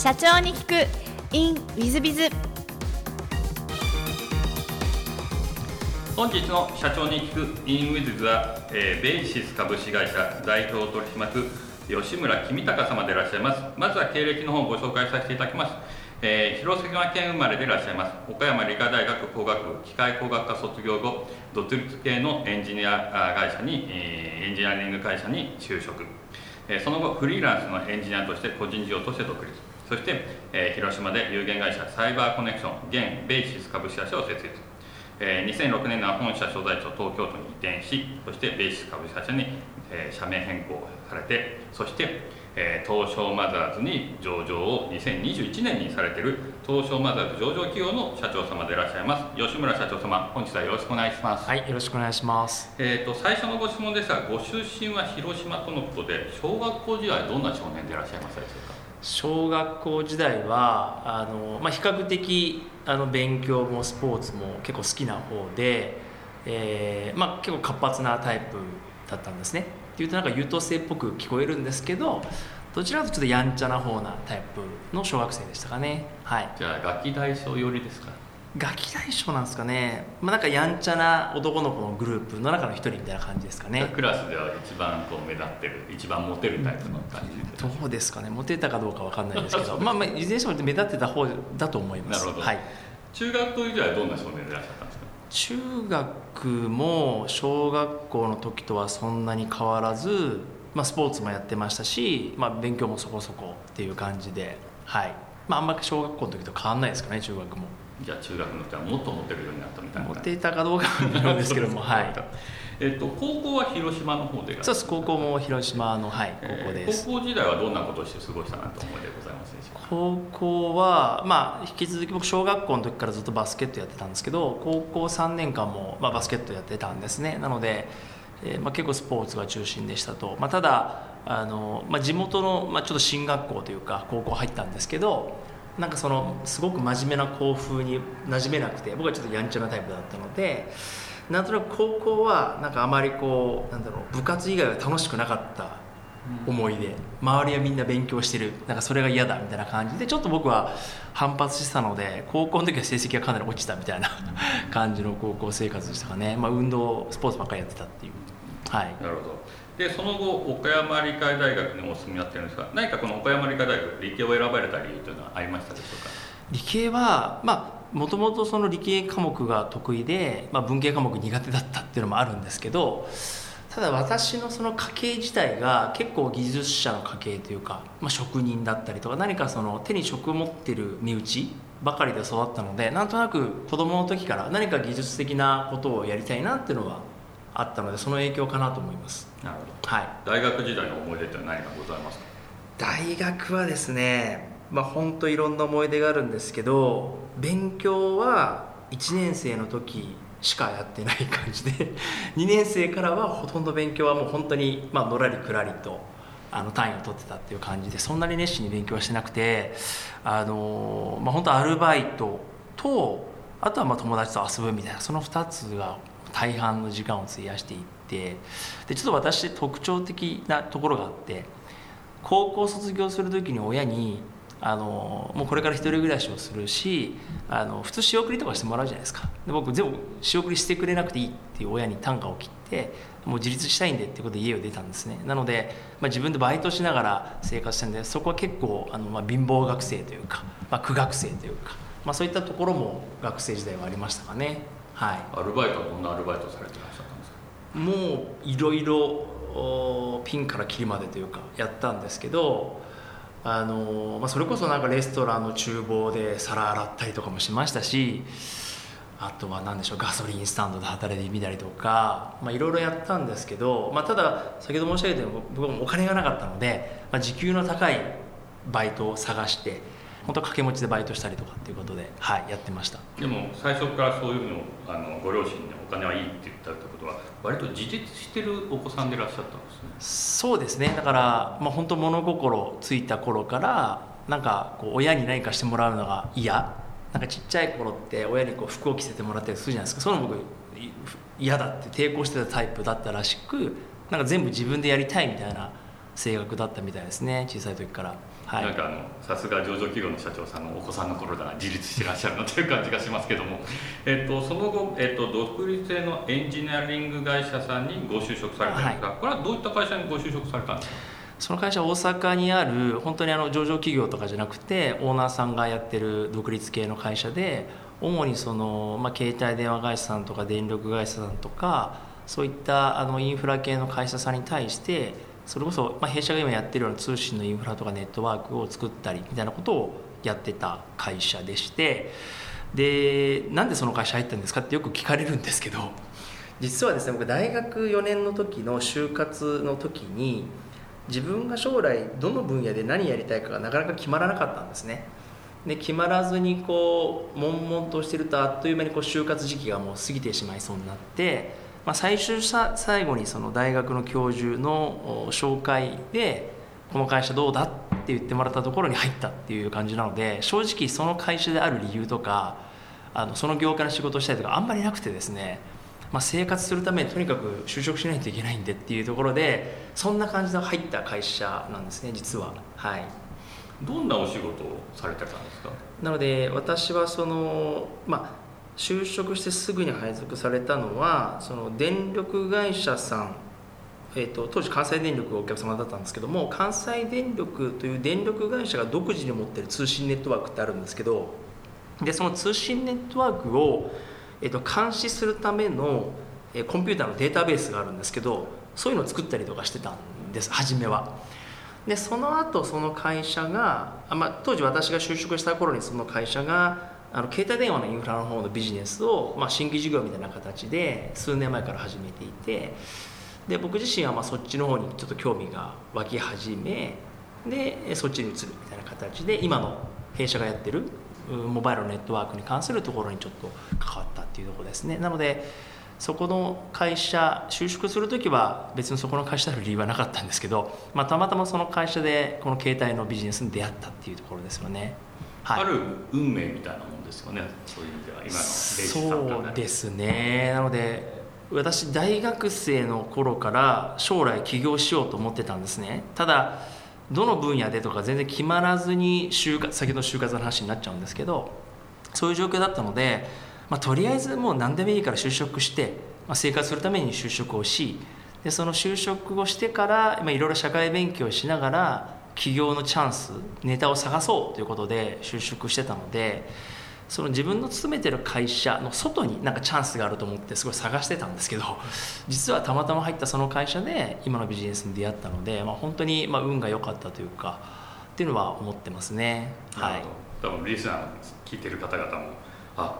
社長に聞く。In ウィズビズ本日の社長に聞く in ウィズビズは、えー、ベイシス株式会社代表取締役吉村君隆様でいらっしゃいます。まずは経歴の方をご紹介させていただきます。えー、広島県生まれでいらっしゃいます。岡山理科大学工学部機械工学科卒業後独立系のエンジニア会社に、えー、エンジニアリング会社に就職、その後フリーランスのエンジニアとして個人事業として独立。そして、えー、広島で有限会社サイバーコネクション現ベイシス株式会社を設立、えー、2006年の本社所在地を東京都に移転しそしてベイシス株式会社に、えー、社名変更されてそしてえー、東証マザーズに上場を2021年にされている東証マザーズ上場企業の社長様でいらっしゃいます吉村社長様本日はよろしくお願いします。はいよろしくお願いします。えっ、と最初のご質問ですがご出身は広島とのことで小学校時代どんな少年でいらっしゃいましたでしょうか？小学校時代はあの、まあ、比較的あの勉強もスポーツも結構好きな方で、えーまあ、結構活発なタイプだったんですね。っていうとなんか優等生っぽく聞こえるんですけどどちらかというとちょっとやんちゃな方なタイプの小学生でしたかね。はい。じゃあ楽器大賞寄りですか？ガキ大将なんですかね、まあ、なんかやんちゃな男の子のグループの中の一人みたいな感じですかね。クラスでは一番こう目立ってる一番モテるタイプの感じどうですかね。モテたかどうかわかんないですけど。まあまあいずれにしても目立ってた方だと思います。なるほど、はい、中学校時代はどんな少年でいらっしゃったんですか？中学も小学校の時とはそんなに変わらず、まあ、スポーツもやってましたし、まあ、勉強もそこそこっていう感じで、はい。まあ、あんまり小学校の時と変わんないですかね中学もじゃあ中学の時はもっとモテるようになったみたいな。モテたかどうかは微妙ですけどもはい。えっと、高校は広島の方でそうです。高校も広島の、はい、高校です、えー、高校時代はどんなことをして過ごしたなと思いでございますでしょうか？高校は、まあ、引き続き僕小学校の時からずっとバスケットやってたんですけど高校3年間も、まあ、バスケットやってたんですね。なので、えーまあ、結構スポーツが中心でしたと、まあ、ただあの、まあ、地元の、まあ、ちょっと進学校というか高校入ったんですけどなんかそのすごく真面目な校風に馴染めなくて僕はちょっとやんちゃなタイプだったのでなんとなく高校はなんかあまりこうなんだろう部活以外は楽しくなかった思いで周りはみんな勉強してるなんかそれが嫌だみたいな感じでちょっと僕は反発してたので高校の時は成績がかなり落ちたみたいな 感じの高校生活でしたかね、まあ、運動スポーツばっかりやってたっていう。はい。なるほどでその後岡山理科大学にお住みになってるんですが何かこの岡山理科大学理系を選ばれた理由というのはありましたでしょうか？理系はまあもともとその理系科目が得意で、まあ、文系科目苦手だったっていうのもあるんですけどただ私のその家系自体が結構技術者の家系というか、まあ、職人だったりとか何かその手に職を持ってる身内ばかりで育ったのでなんとなく子供の時から何か技術的なことをやりたいなっていうのはあったのでその影響かなと思います。なるほど、はい、大学時代の思い出って何かございますか？大学はですねまあ本当いろんな思い出があるんですけど勉強は1年生の時しかやってない感じで 2年生からはほとんど勉強はもう本当にまあのらりくらりとあの単位を取ってたっていう感じでそんなに熱心に勉強はしてなくてあの、まあ、本当アルバイトとあとはまあ友達と遊ぶみたいなその2つが大半の時間を費やしていってでちょっと私特徴的なところがあって高校卒業する時に親にあのもうこれから一人暮らしをするしあの普通仕送りとかしてもらうじゃないですか。で僕全部仕送りしてくれなくていいっていう親に単価を切ってもう自立したいんでってことで家を出たんですね。なので、まあ、自分でバイトしながら生活してるんでそこは結構あの、まあ、貧乏学生というか、まあ、苦学生というか、まあ、そういったところも学生時代はありましたかね。はい。アルバイトはどんなアルバイトされてらっしゃったんですか？もういろいろピンからキリまでというかやったんですけどあの、まあ、それこそなんかレストランの厨房で皿洗ったりとかもしましたしあとは何でしょうガソリンスタンドで働いてみたりとかいろいろやったんですけど、まあ、ただ先ほど申し上げたように僕はお金がなかったので、まあ、時給の高いバイトを探して本当掛け持ちでバイトしたりとかっていうことで、はい、やってました。でも最初からそういうのあのご両親にお金はいいって言ったってことは割と自立してるお子さんでいらっしゃったんですね。そうですね。だから、まあ、本当物心ついた頃からなんかこう親に何かしてもらうのが嫌。なんかちっちゃい頃って親にこう服を着せてもらったりするじゃないですか。そういうの僕嫌だって抵抗してたタイプだったらしくなんか全部自分でやりたいみたいな性格だったみたいですね。小さい時から。はい、なんかあのさすが上場企業の社長さんのお子さんの頃だな自立してらっしゃるなという感じがしますけども、えっと、その後、えっと、独立性のエンジニアリング会社さんにご就職されたんですが、はい、これはどういった会社にご就職されたんですか？その会社大阪にある本当にあの上場企業とかじゃなくてオーナーさんがやってる独立系の会社で主にその、まあ、携帯電話会社さんとか電力会社さんとかそういったあのインフラ系の会社さんに対してそれこそ、まあ、弊社が今やってるような通信のインフラとかネットワークを作ったりみたいなことをやってた会社でしてでなんでその会社入ったんですかってよく聞かれるんですけど 実はですね僕大学4年の時の就活の時に自分が将来どの分野で何やりたいかがなかなか決まらなかったんですね。で決まらずにこう悶々としてるとあっという間にこう就活時期がもう過ぎてしまいそうになってまあ、最終さ最後にその大学の教授の紹介でこの会社どうだって言ってもらったところに入ったっていう感じなので正直その会社である理由とかあのその業界の仕事をしたりとかあんまりなくてですね、まあ、生活するためにとにかく就職しないといけないんでっていうところでそんな感じで入った会社なんですね実は。はい。どんなお仕事をされてたんですか？なので私はそのまあ就職してすぐに配属されたのはその電力会社さん、えーと、当時関西電力がお客様だったんですけども関西電力という電力会社が独自に持ってる通信ネットワークってあるんですけどでその通信ネットワークを、えーと、監視するための、えー、コンピューターのデータベースがあるんですけどそういうのを作ったりとかしてたんです初めは。でその後その会社が、まあ、当時私が就職した頃にその会社があの携帯電話のインフラの方のビジネスを、まあ、新規事業みたいな形で数年前から始めていてで僕自身はまあそっちの方にちょっと興味が湧き始めでそっちに移るみたいな形で今の弊社がやってるモバイルネットワークに関するところにちょっと関わったっていうとこですねなのでそこの会社就職する時は別にそこの会社である理由はなかったんですけど、まあ、たまたまその会社でこの携帯のビジネスに出会ったっていうところですよね。はい、ある運命みたいなもんですよね。そういう意味では今のそうですね。なので私大学生の頃から将来起業しようと思ってたんですね。ただどの分野でとか全然決まらずに就活先ほど就活の話になっちゃうんですけどそういう状況だったので、まあ、とりあえずもう何でもいいから就職して、まあ、生活するために就職をしでその就職をしてからいろいろ社会勉強しながら起業のチャンスネタを探そうということで就職してたのでその自分の勤めてる会社の外になんかチャンスがあると思ってすごい探してたんですけど 実はたまたま入ったその会社で今のビジネスに出会ったので、まあ、本当にまあ運が良かったというかっていうのは思ってますね。はい、多分リスナー聞いてる方々もあ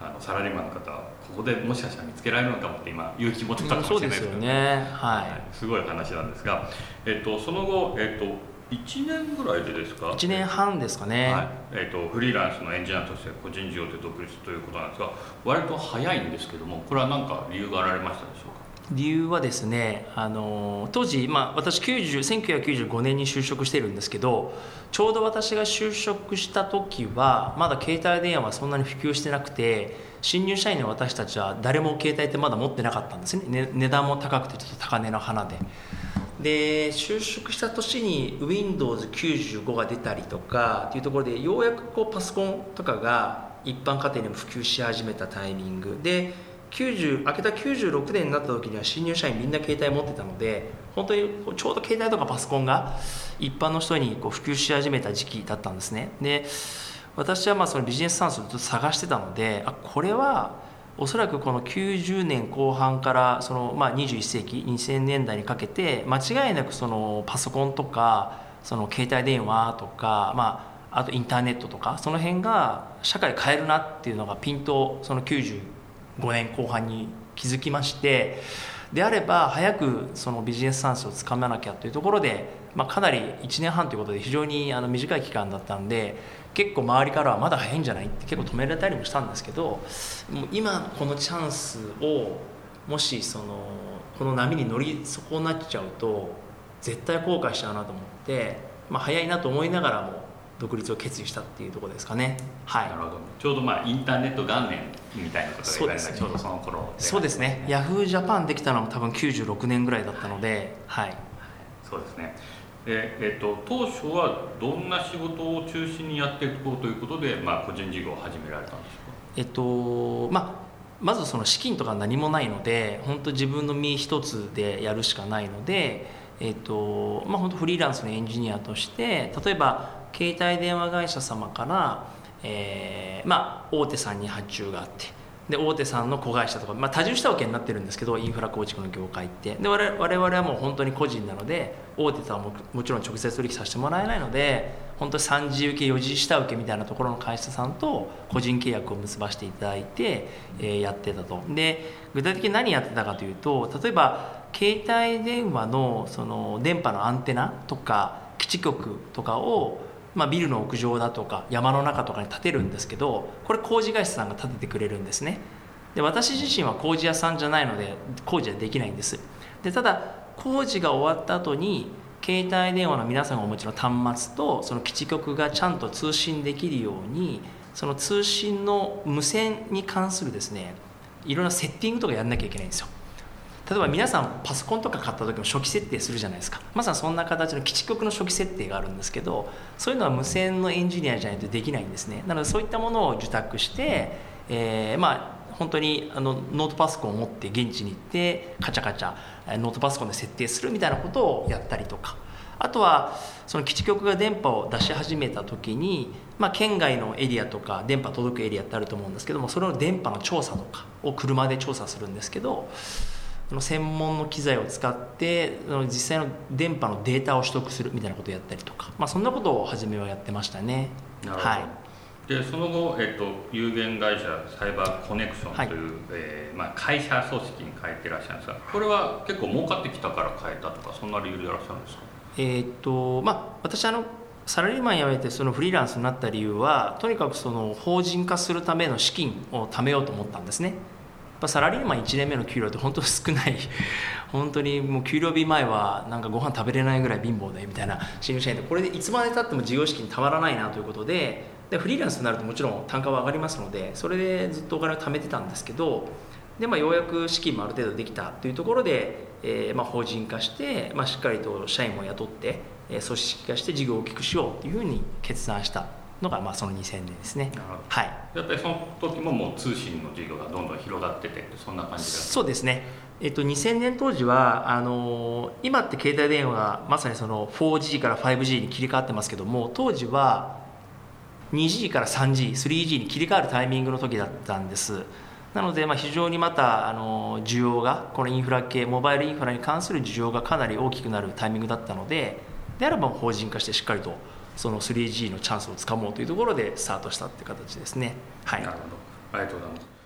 あのサラリーマンの方ここでもしかしたら見つけられるのかもって今勇気持ってたかもしれないですけど、ね。はい、すごい話なんですが、えっと、その後、えっと、1年ぐらいでですか？1年半ですかね、はい。えーと、フリーランスのエンジニアとして個人事業で独立ということなんですが割と早いんですけどもこれは何か理由があられましたでしょうか？理由はですねあの当時、まあ、私90 1995年に就職してるんですけどちょうど私が就職した時はまだ携帯電話はそんなに普及してなくて新入社員の私たちは誰も携帯ってまだ持ってなかったんですね値段も高くてちょっと高値の花でで就職した年に Windows95 が出たりとかっていうところでようやくこうパソコンとかが一般家庭にも普及し始めたタイミング。で90明けた96年になった時には新入社員みんな携帯持ってたので本当にちょうど携帯とかパソコンが一般の人にこう普及し始めた時期だったんですね。で私はまあそのビジネスチャンスをずっと探してたのであこれはおそらくこの90年後半からその、まあ、21世紀2000年代にかけて間違いなくそのパソコンとかその携帯電話とか、まあ、あとインターネットとかその辺が社会変えるなっていうのがピンとその95年後半に気づきましてであれば早くそのビジネスチャンスをつかまなきゃというところで、まあ、かなり1年半ということで非常にあの短い期間だったんで結構周りからはまだ早いんじゃないって結構止められたりもしたんですけどもう今このチャンスをもしそのこの波に乗り損なっちゃうと絶対後悔しちゃうなと思って、まあ、早いなと思いながらも独立を決意したっていうところですかね。はい。なるほど。ちょうどまあインターネット元年みたいなことで言われた、ちょうどその頃そうですね。ヤフージャパンできたのも多分96年ぐらいだったので、はい。そうですねでえっと、当初はどんな仕事を中心にやっていこうということで、まあ、個人事業を始められたんですか、えっとまあ、まずその資金とか何もないので本当自分の身一つでやるしかないので、えっとまあ、本当フリーランスのエンジニアとして例えば携帯電話会社様から、えーまあ、大手さんに発注があってで大手さんの子会社とか、まあ、多重下請けになってるんですけどインフラ構築の業界って。で我々はもう本当に個人なので大手とはももちろん直接取引させてもらえないので本当に3次請け4次下請けみたいなところの会社さんと個人契約を結ばせていただいて、えー、やってたと。で具体的に何やってたかというと例えば携帯電話のその電波のアンテナとか基地局とかをまあ、ビルの屋上だとか山の中とかに建てるんですけどこれ工事会社さんが建ててくれるんですね。で私自身は工事屋さんじゃないので工事はできないんです。でただ工事が終わった後に携帯電話の皆さんがお持ちの端末とその基地局がちゃんと通信できるようにその通信の無線に関するですねいろんなセッティングとかやんなきゃいけないんですよ。例えば皆さんパソコンとか買った時も初期設定するじゃないですか。まさにそんな形の基地局の初期設定があるんですけどそういうのは無線のエンジニアじゃないとできないんですね。なのでそういったものを受託して、えー、まあ本当にあのノートパソコンを持って現地に行ってカチャカチャノートパソコンで設定するみたいなことをやったりとか。あとはその基地局が電波を出し始めた時に、まあ、県外のエリアとか電波届くエリアってあると思うんですけどもそれの電波の調査とかを車で調査するんですけど専門の機材を使って実際の電波のデータを取得するみたいなことをやったりとか、まあ、そんなことを初めはやってましたね。はい。でその後、えっと、有限会社サイバーコネクションという、はい、えー、まあ、会社組織に変えてらっしゃるんですがこれは結構儲かってきたから変えたとかそんな理由でいらっしゃるんですか？えー、っとまあ私あのサラリーマン辞めてそのフリーランスになった理由はとにかくその法人化するための資金を貯めようと思ったんですねぱサラリーマン1年目の給料って本当少ない。本当にもう給料日前はなんかご飯食べれないぐらい貧乏でみたいな。新入社員でこれでいつまでたっても事業資金たまらないなということで。でフリーランスになるともちろん単価は上がりますのでそれでずっとお金を貯めてたんですけど。で、まあ、ようやく資金もある程度できたというところで、えまあ、法人化して、まあ、しっかりと社員も雇って、え、組織化して事業を大きくしようというふうに決断した。のがまあその2000年ですね。はい。やっぱりその時ももう通信の事業がどんどん広がっててそんな感じそうですね。えっと、2000年当時はあの今って携帯電話がまさにその 4G から 5G に切り替わってますけども当時は 2G から 3G、3G に切り替わるタイミングの時だったんです。なので、まあ、非常にまたあの需要がこのインフラ系モバイルインフラに関する需要がかなり大きくなるタイミングだったのでであれば法人化してしっかりとその 3G のチャンスをつかもうというところでスタートしたっていう形ですね。はい、なるほど。ありがとうございます。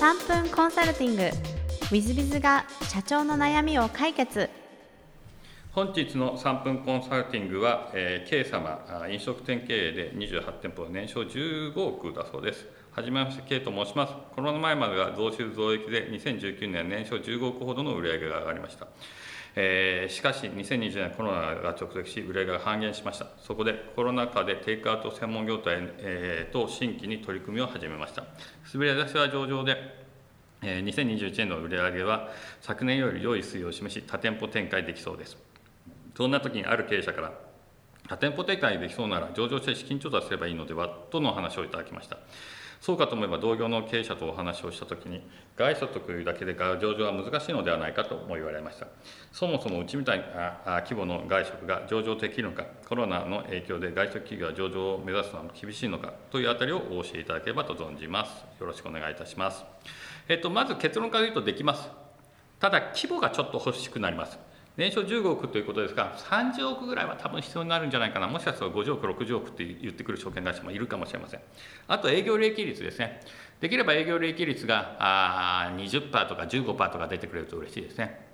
3分コンサルティング。w i z b i が社長の悩みを解決。本日の3分コンサルティングは、えー、K 様飲食店経営で28店舗年商15億だそうですはじめまして、K と申します。コロナ前までは増収増益で2019年年商15億ほどの売上が上がりました。えー、しかし2020年コロナが直撃し売上が半減しましたそこでコロナ禍でテイクアウト専門業態、えー、と新規に取り組みを始めました滑り出しは上々で、えー、2021年の売上は昨年より良い推移を示し多店舗展開できそうですそんな時にある経営者から多店舗展開できそうなら上場して資金調達すればいいのではとの話をいただきましたそうかと思えば同業の経営者とお話をしたときに外所得だけで上場は難しいのではないかとも言われました。そもそもうちみたいな規模の外食が上場できるのかコロナの影響で外食企業は上場を目指すのは厳しいのかというあたりをお教えいただければと存じます。よろしくお願いいたします。えっとまず結論から言うとできます。ただ規模がちょっと欲しくなります。年商15億ということですが30億ぐらいは多分必要になるんじゃないかな。もしかしたら50億60億って言ってくる証券会社もいるかもしれません。あと営業利益率ですね。できれば営業利益率があ20%とか15%とか出てくれると嬉しいですね。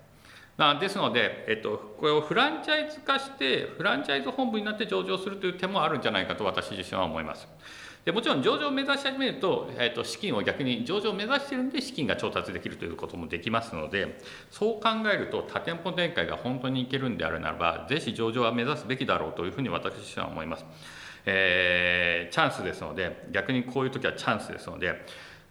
ですので、えっと、これをフランチャイズ化してフランチャイズ本部になって上場するという手もあるんじゃないかと私自身は思います。でもちろん上場を目指し始めると,、えー、と資金を逆に上場を目指してるんで資金が調達できるということもできますのでそう考えると多店舗展開が本当にいけるんであるならばぜひ上場は目指すべきだろうというふうに私自身は思います。えー、チャンスですので逆にこういう時はチャンスですので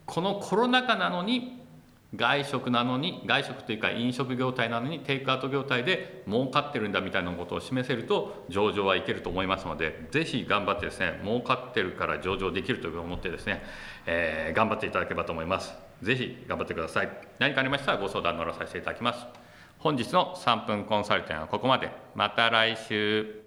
このコロナ禍なのに外食なのに外食というか飲食業態なのにテイクアウト業態で儲かってるんだみたいなことを示せると上場はいけると思いますのでぜひ頑張ってですね儲かってるから上場できると思ってですね、えー、頑張っていただければと思います。ぜひ頑張ってください。何かありましたらご相談乗らさせていただきます。本日の3分コンサルテンはここまで。また来週。